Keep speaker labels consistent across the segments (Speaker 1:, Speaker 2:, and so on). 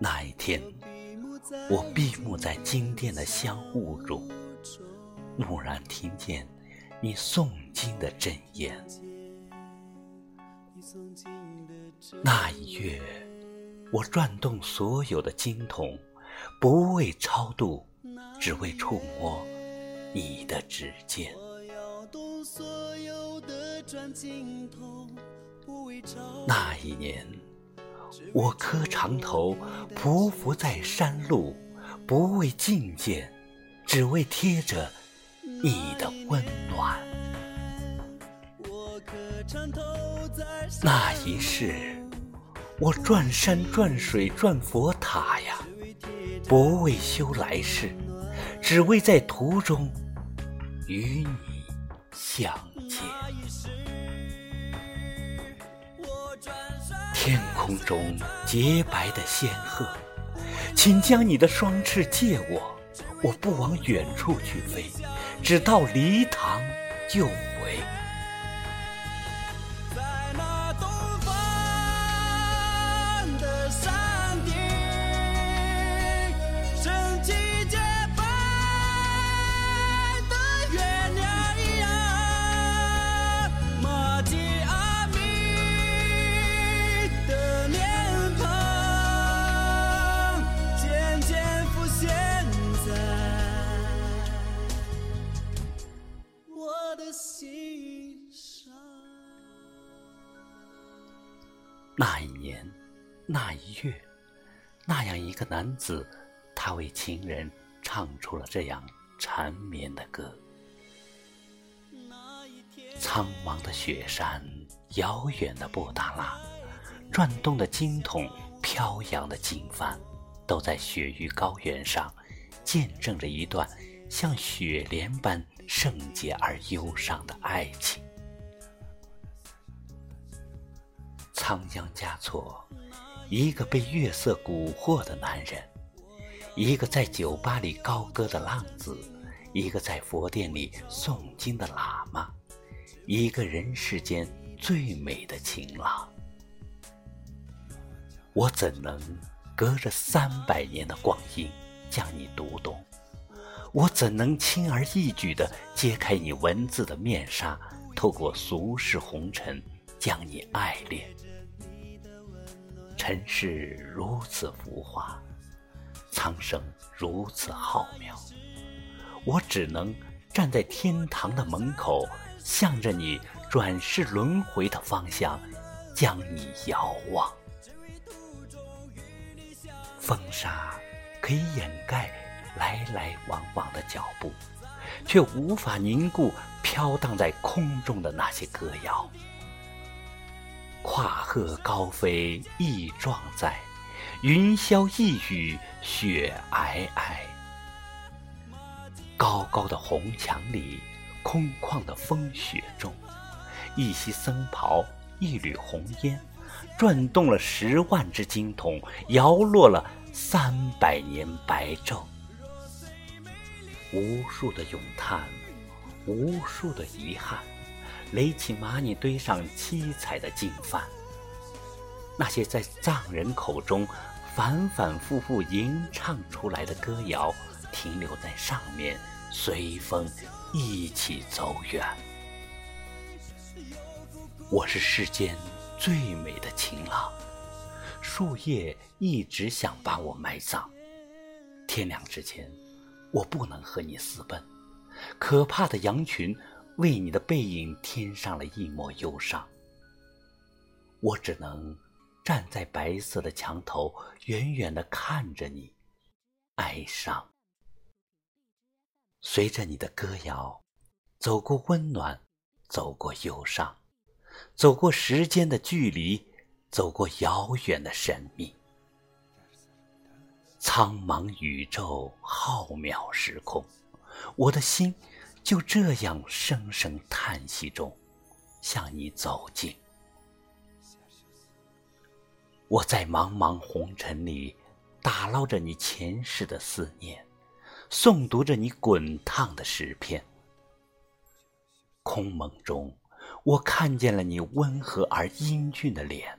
Speaker 1: 那一天，我闭目在经殿的香雾中，蓦然听见你诵经的真言。那一月，我转动所有的经筒，不为超度，只为触摸你的指尖。那一年，我磕长头，匍匐在山路，不为觐见，只为贴着你的温暖。那一世，我转山转水转佛塔呀，不为修来世，只为在途中与你相见。天空中洁白的仙鹤，请将你的双翅借我，我不往远处去飞，只到离塘就回。年，那一月，那样一个男子，他为情人唱出了这样缠绵的歌。苍茫的雪山，遥远的布达拉，转动的经筒，飘扬的经幡，都在雪域高原上，见证着一段像雪莲般圣洁而忧伤的爱情。仓央嘉措，一个被月色蛊惑的男人，一个在酒吧里高歌的浪子，一个在佛殿里诵经的喇嘛，一个人世间最美的情郎。我怎能隔着三百年的光阴将你读懂？我怎能轻而易举地揭开你文字的面纱，透过俗世红尘将你爱恋？尘世如此浮华，苍生如此浩渺，我只能站在天堂的门口，向着你转世轮回的方向，将你遥望。风沙可以掩盖来来往往的脚步，却无法凝固飘荡在空中的那些歌谣。跨鹤高飞意壮哉，云霄一雨雪皑皑。高高的红墙里，空旷的风雪中，一袭僧袍，一缕红烟，转动了十万只经筒，摇落了三百年白昼。无数的咏叹，无数的遗憾。垒起蚂蚁堆上七彩的经幡，那些在藏人口中反反复复吟唱出来的歌谣，停留在上面，随风一起走远。我是世间最美的情郎，树叶一直想把我埋葬。天亮之前，我不能和你私奔。可怕的羊群。为你的背影添上了一抹忧伤，我只能站在白色的墙头，远远的看着你，哀伤。随着你的歌谣，走过温暖，走过忧伤，走过时间的距离，走过遥远的神秘。苍茫宇宙，浩渺时空，我的心。就这样声声叹息中，向你走近。我在茫茫红尘里打捞着你前世的思念，诵读着你滚烫的诗篇。空蒙中，我看见了你温和而英俊的脸，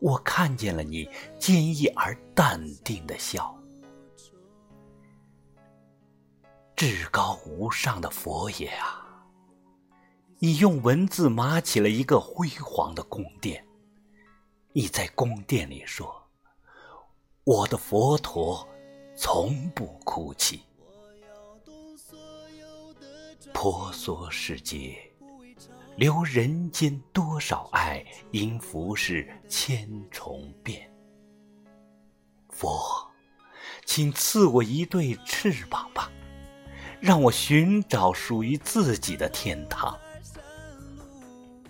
Speaker 1: 我看见了你坚毅而淡定的笑。至高无上的佛爷啊，你用文字码起了一个辉煌的宫殿。你在宫殿里说：“我的佛陀从不哭泣。”婆娑世界，留人间多少爱，因浮世千重变。佛，请赐我一对翅膀吧。让我寻找属于自己的天堂。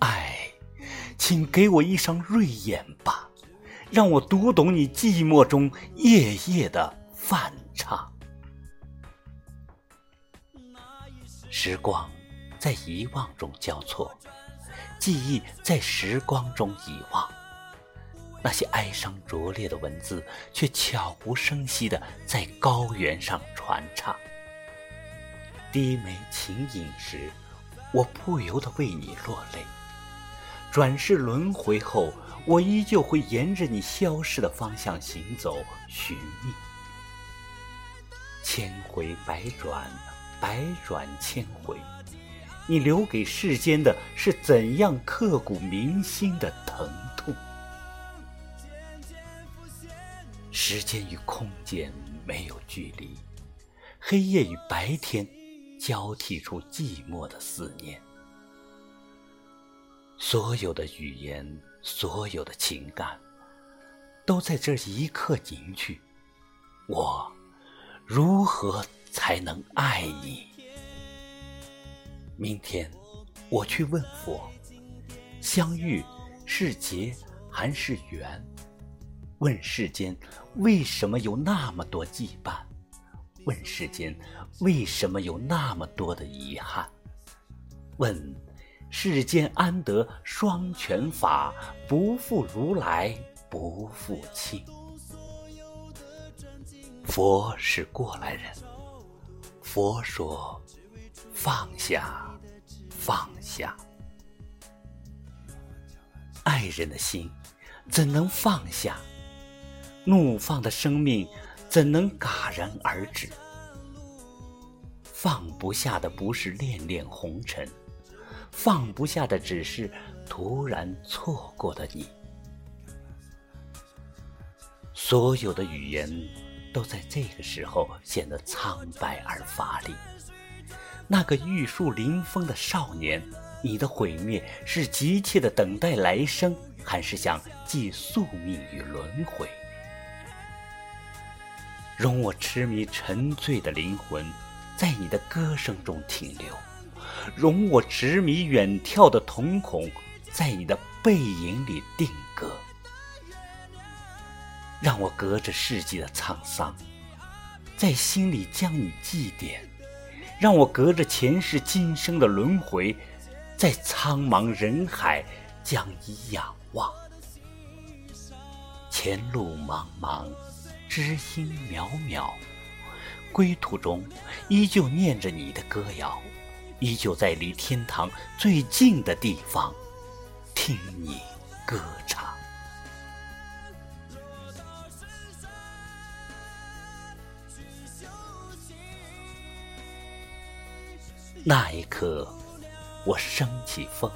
Speaker 1: 爱，请给我一双锐眼吧，让我读懂你寂寞中夜夜的泛唱。时光在遗忘中交错，记忆在时光中遗忘。那些哀伤拙劣的文字，却悄无声息的在高原上传唱。低眉轻饮时，我不由得为你落泪。转世轮回后，我依旧会沿着你消失的方向行走，寻觅。千回百转，百转千回，你留给世间的是怎样刻骨铭心的疼痛？时间与空间没有距离，黑夜与白天。交替出寂寞的思念，所有的语言，所有的情感，都在这一刻凝聚。我如何才能爱你？明天我去问佛：相遇是劫还是缘？问世间为什么有那么多羁绊？问世间为什么有那么多的遗憾？问世间安得双全法，不负如来不负卿。佛是过来人，佛说放下，放下。爱人的心怎能放下？怒放的生命。怎能戛然而止？放不下的不是恋恋红尘，放不下的只是突然错过的你。所有的语言都在这个时候显得苍白而乏力。那个玉树临风的少年，你的毁灭是急切的等待来生，还是想寄宿命于轮回？容我痴迷沉醉的灵魂，在你的歌声中停留；容我执迷远眺的瞳孔，在你的背影里定格。让我隔着世纪的沧桑，在心里将你祭奠；让我隔着前世今生的轮回，在苍茫人海将你仰望。前路茫茫。知音渺渺，归途中依旧念着你的歌谣，依旧在离天堂最近的地方听你歌唱。那一刻，我升起风，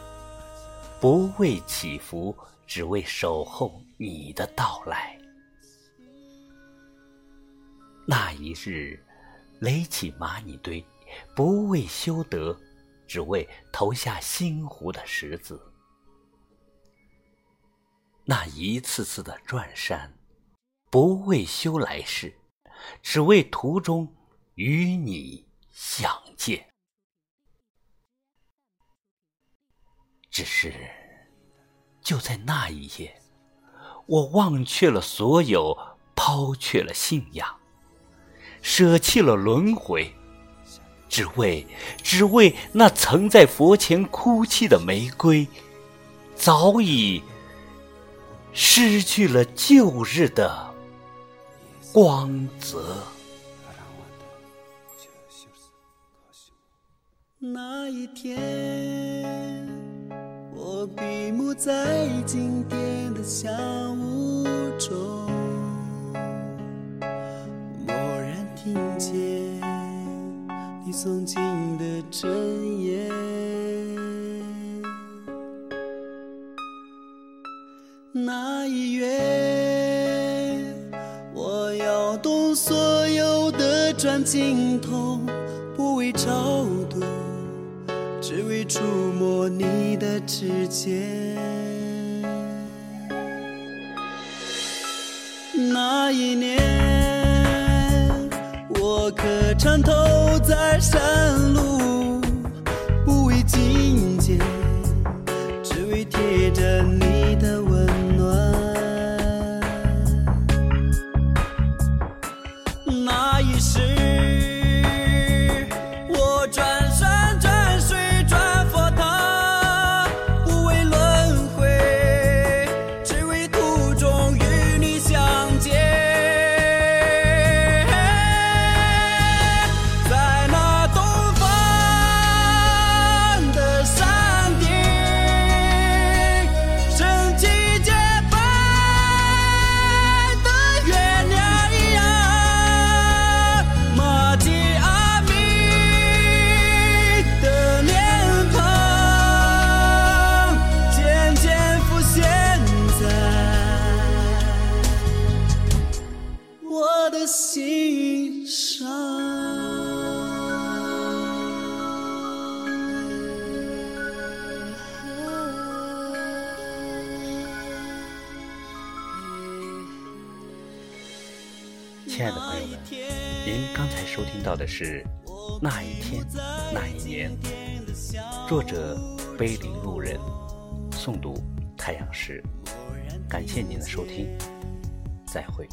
Speaker 1: 不为祈福，只为守候你的到来。那一日，垒起蚂蚁堆，不为修德，只为投下心湖的石子。那一次次的转山，不为修来世，只为途中与你相见。只是，就在那一夜，我忘却了所有，抛却了信仰。舍弃了轮回，只为只为那曾在佛前哭泣的玫瑰，早已失去了旧日的光泽。
Speaker 2: 那一天，我闭目在经典的小屋中，诵经的真言。那一月，我摇动所有的转经筒，不为超度。只为触摸你的指尖。那一年，我磕长头在山路，不为觐见，只为贴着你的温暖。那一世，
Speaker 1: 亲爱的朋友们，您刚才收听到的是《那一天那一年》，作者碑林路人，诵读太阳石。感谢您的收听，再会。